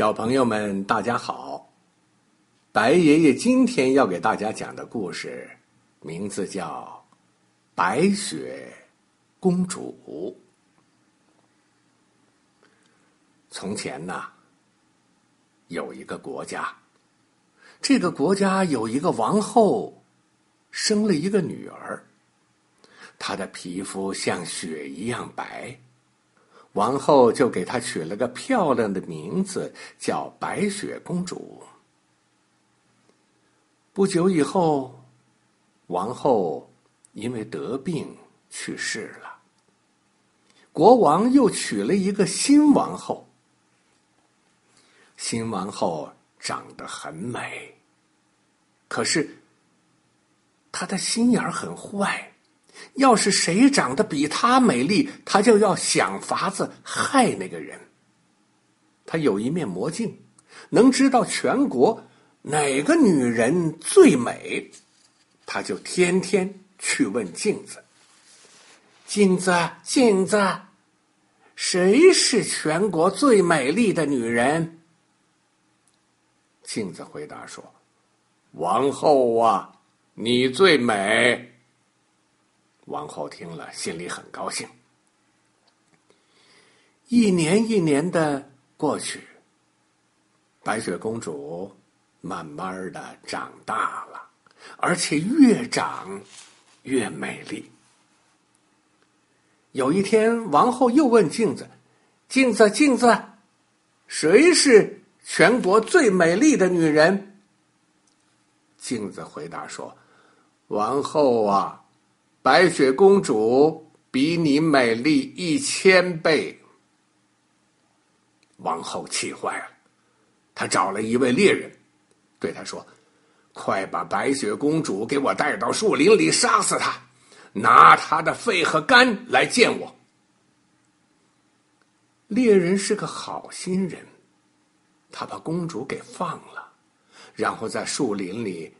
小朋友们，大家好！白爷爷今天要给大家讲的故事，名字叫《白雪公主》。从前呢，有一个国家，这个国家有一个王后，生了一个女儿，她的皮肤像雪一样白。王后就给她取了个漂亮的名字，叫白雪公主。不久以后，王后因为得病去世了。国王又娶了一个新王后。新王后长得很美，可是她的心眼儿很坏。要是谁长得比她美丽，她就要想法子害那个人。她有一面魔镜，能知道全国哪个女人最美，她就天天去问镜子：“镜子，镜子，谁是全国最美丽的女人？”镜子回答说：“王后啊，你最美。”王后听了，心里很高兴。一年一年的过去，白雪公主慢慢的长大了，而且越长越美丽。有一天，王后又问镜子：“镜子，镜子，谁是全国最美丽的女人？”镜子回答说：“王后啊。”白雪公主比你美丽一千倍。王后气坏了，她找了一位猎人，对他说：“快把白雪公主给我带到树林里，杀死她，拿她的肺和肝来见我。”猎人是个好心人，他把公主给放了，然后在树林里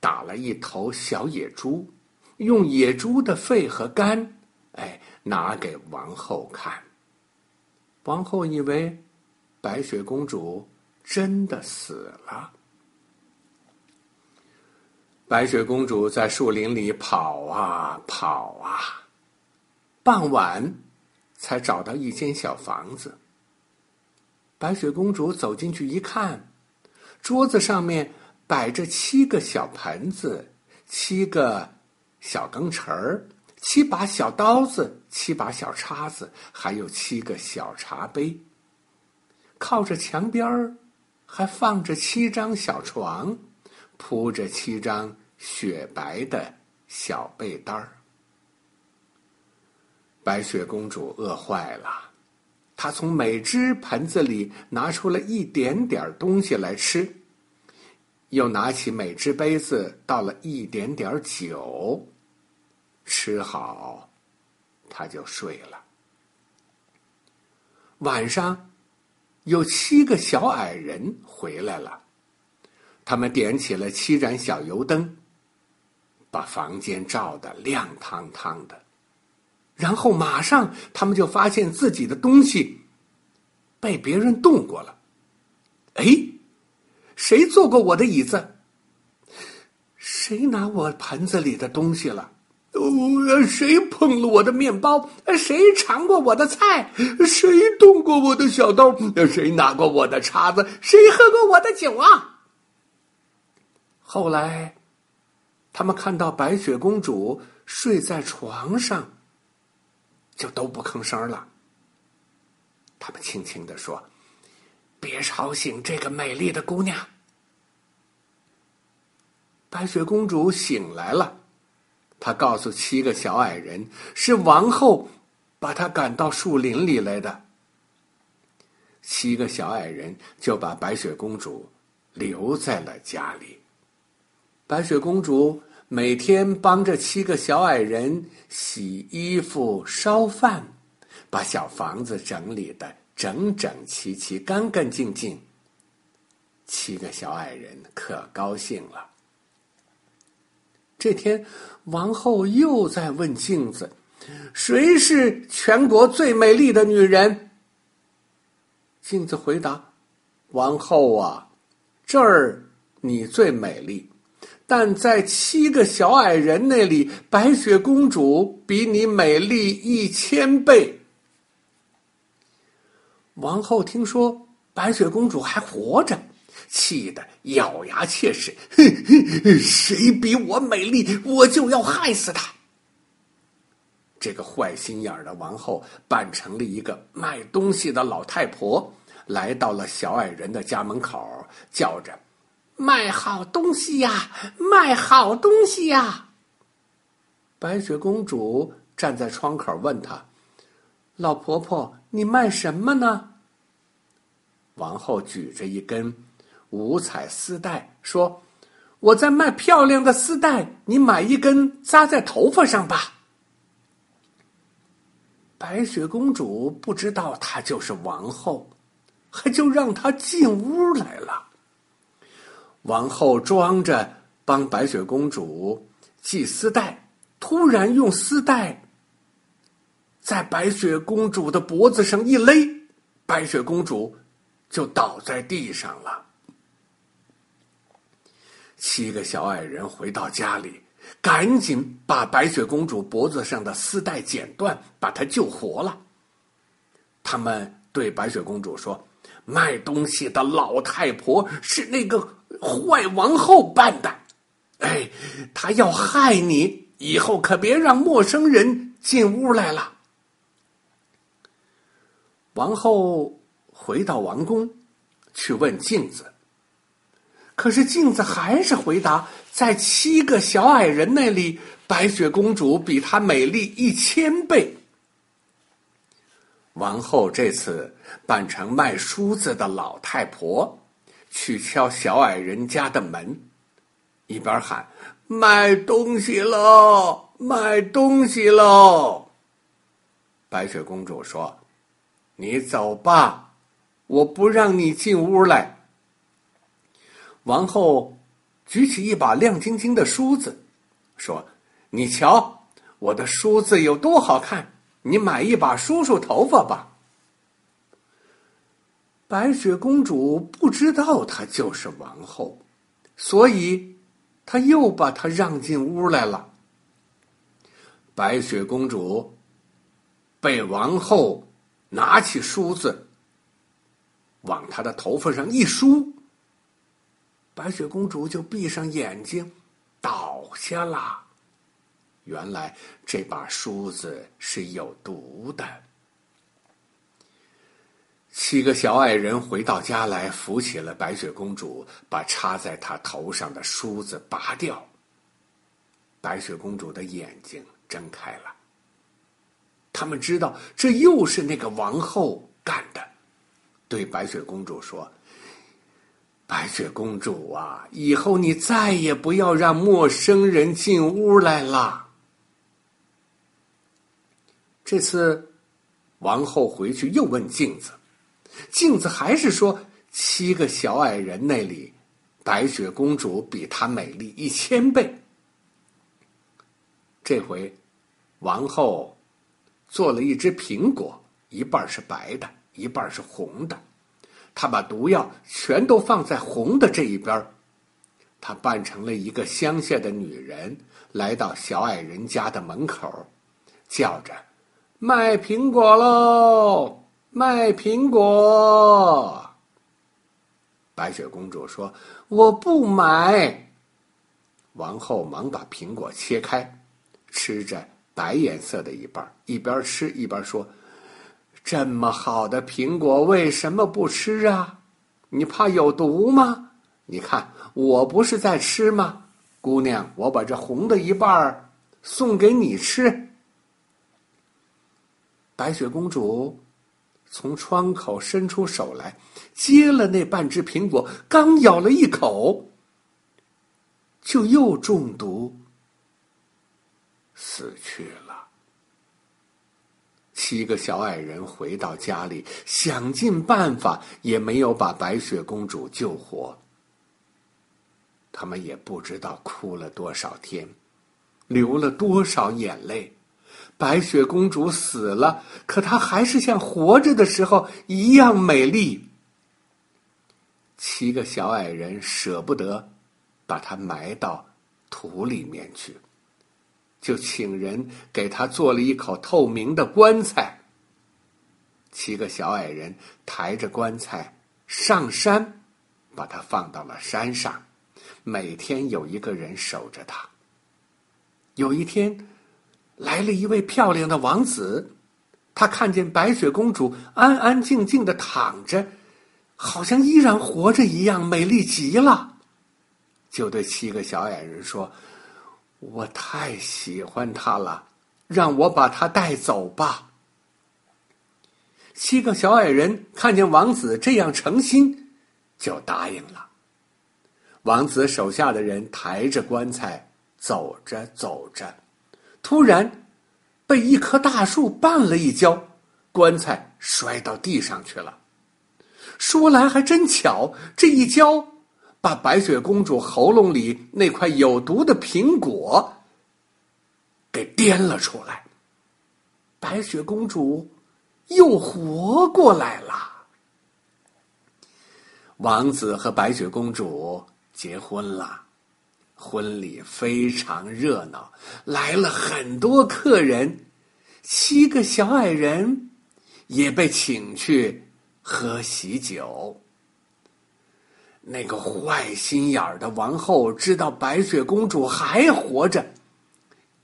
打了一头小野猪。用野猪的肺和肝，哎，拿给王后看。王后以为白雪公主真的死了。白雪公主在树林里跑啊跑啊，傍晚才找到一间小房子。白雪公主走进去一看，桌子上面摆着七个小盆子，七个。小羹匙儿，七把小刀子，七把小叉子，还有七个小茶杯。靠着墙边儿，还放着七张小床，铺着七张雪白的小被单儿。白雪公主饿坏了，她从每只盆子里拿出了一点点东西来吃。又拿起每只杯子，倒了一点点酒，吃好，他就睡了。晚上，有七个小矮人回来了，他们点起了七盏小油灯，把房间照得亮堂堂的。然后马上，他们就发现自己的东西被别人动过了。哎！谁坐过我的椅子？谁拿我盆子里的东西了？哦，谁碰了我的面包？谁尝过我的菜？谁动过我的小刀？谁拿过我的叉子？谁喝过我的酒啊？后来，他们看到白雪公主睡在床上，就都不吭声了。他们轻轻的说。别吵醒这个美丽的姑娘。白雪公主醒来了，她告诉七个小矮人，是王后把她赶到树林里来的。七个小矮人就把白雪公主留在了家里。白雪公主每天帮着七个小矮人洗衣服、烧饭，把小房子整理的。整整齐齐、干干净净。七个小矮人可高兴了。这天，王后又在问镜子：“谁是全国最美丽的女人？”镜子回答：“王后啊，这儿你最美丽，但在七个小矮人那里，白雪公主比你美丽一千倍。”王后听说白雪公主还活着。气得咬牙切齿，哼哼，谁比我美丽，我就要害死他。这个坏心眼的王后扮成了一个卖东西的老太婆，来到了小矮人的家门口，叫着：“卖好东西呀，卖好东西呀！”白雪公主站在窗口问他：“老婆婆，你卖什么呢？”王后举着一根。五彩丝带说：“我在卖漂亮的丝带，你买一根扎在头发上吧。”白雪公主不知道她就是王后，还就让她进屋来了。王后装着帮白雪公主系丝带，突然用丝带在白雪公主的脖子上一勒，白雪公主就倒在地上了。七个小矮人回到家里，赶紧把白雪公主脖子上的丝带剪断，把她救活了。他们对白雪公主说：“卖东西的老太婆是那个坏王后扮的，哎，她要害你，以后可别让陌生人进屋来了。”王后回到王宫，去问镜子。可是镜子还是回答，在七个小矮人那里，白雪公主比她美丽一千倍。王后这次扮成卖梳子的老太婆，去敲小矮人家的门，一边喊：“卖东西喽，卖东西喽！”白雪公主说：“你走吧，我不让你进屋来。”王后举起一把亮晶晶的梳子，说：“你瞧，我的梳子有多好看！你买一把梳梳头发吧。”白雪公主不知道她就是王后，所以她又把她让进屋来了。白雪公主被王后拿起梳子往她的头发上一梳。白雪公主就闭上眼睛，倒下了。原来这把梳子是有毒的。七个小矮人回到家来，扶起了白雪公主，把插在她头上的梳子拔掉。白雪公主的眼睛睁开了。他们知道这又是那个王后干的，对白雪公主说。白雪公主啊，以后你再也不要让陌生人进屋来了。这次，王后回去又问镜子，镜子还是说七个小矮人那里，白雪公主比她美丽一千倍。这回，王后做了一只苹果，一半是白的，一半是红的。他把毒药全都放在红的这一边他扮成了一个乡下的女人，来到小矮人家的门口，叫着：“卖苹果喽，卖苹果！”白雪公主说：“我不买。”王后忙把苹果切开，吃着白颜色的一半，一边吃一边说。这么好的苹果，为什么不吃啊？你怕有毒吗？你看，我不是在吃吗？姑娘，我把这红的一半送给你吃。白雪公主从窗口伸出手来，接了那半只苹果，刚咬了一口，就又中毒，死去了。七个小矮人回到家里，想尽办法也没有把白雪公主救活。他们也不知道哭了多少天，流了多少眼泪。白雪公主死了，可她还是像活着的时候一样美丽。七个小矮人舍不得把她埋到土里面去，就请人给他做了一口透明的棺材。七个小矮人抬着棺材上山，把它放到了山上，每天有一个人守着他。有一天，来了一位漂亮的王子，他看见白雪公主安安静静的躺着。好像依然活着一样，美丽极了。就对七个小矮人说：“我太喜欢他了，让我把他带走吧。”七个小矮人看见王子这样诚心，就答应了。王子手下的人抬着棺材走着走着，突然被一棵大树绊了一跤，棺材摔到地上去了。说来还真巧，这一跤把白雪公主喉咙里那块有毒的苹果给颠了出来。白雪公主又活过来了。王子和白雪公主结婚了，婚礼非常热闹，来了很多客人，七个小矮人也被请去。喝喜酒。那个坏心眼儿的王后知道白雪公主还活着，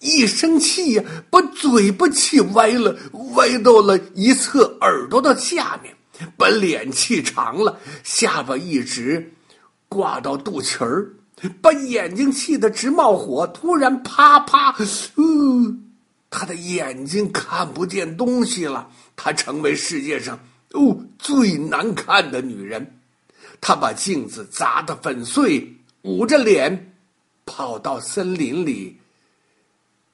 一生气呀，把嘴巴气歪了，歪到了一侧耳朵的下面，把脸气长了，下巴一直挂到肚脐儿，把眼睛气得直冒火，突然啪啪，嗯，他的眼睛看不见东西了，他成为世界上。哦，最难看的女人，他把镜子砸得粉碎，捂着脸跑到森林里，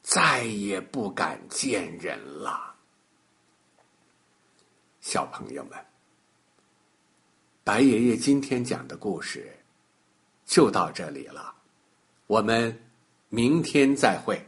再也不敢见人了。小朋友们，白爷爷今天讲的故事就到这里了，我们明天再会。